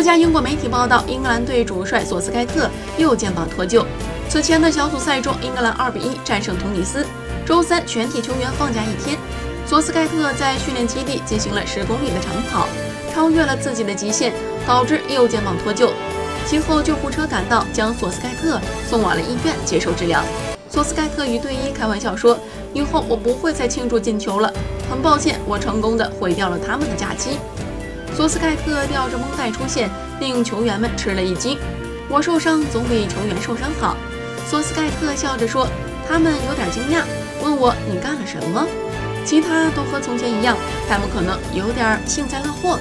多家英国媒体报道，英格兰队主帅索斯盖特右肩膀脱臼。此前的小组赛中，英格兰2比1战胜突尼斯。周三，全体球员放假一天，索斯盖特在训练基地进行了十公里的长跑，超越了自己的极限，导致右肩膀脱臼。其后，救护车赶到，将索斯盖特送往了医院接受治疗。索斯盖特与队医开玩笑说：“以后我不会再庆祝进球了，很抱歉，我成功的毁掉了他们的假期。”索斯盖特吊着绷带出现，令球员们吃了一惊。我受伤总比球员受伤好。索斯盖特笑着说：“他们有点惊讶，问我你干了什么？其他都和从前一样，他们可能有点幸灾乐祸。”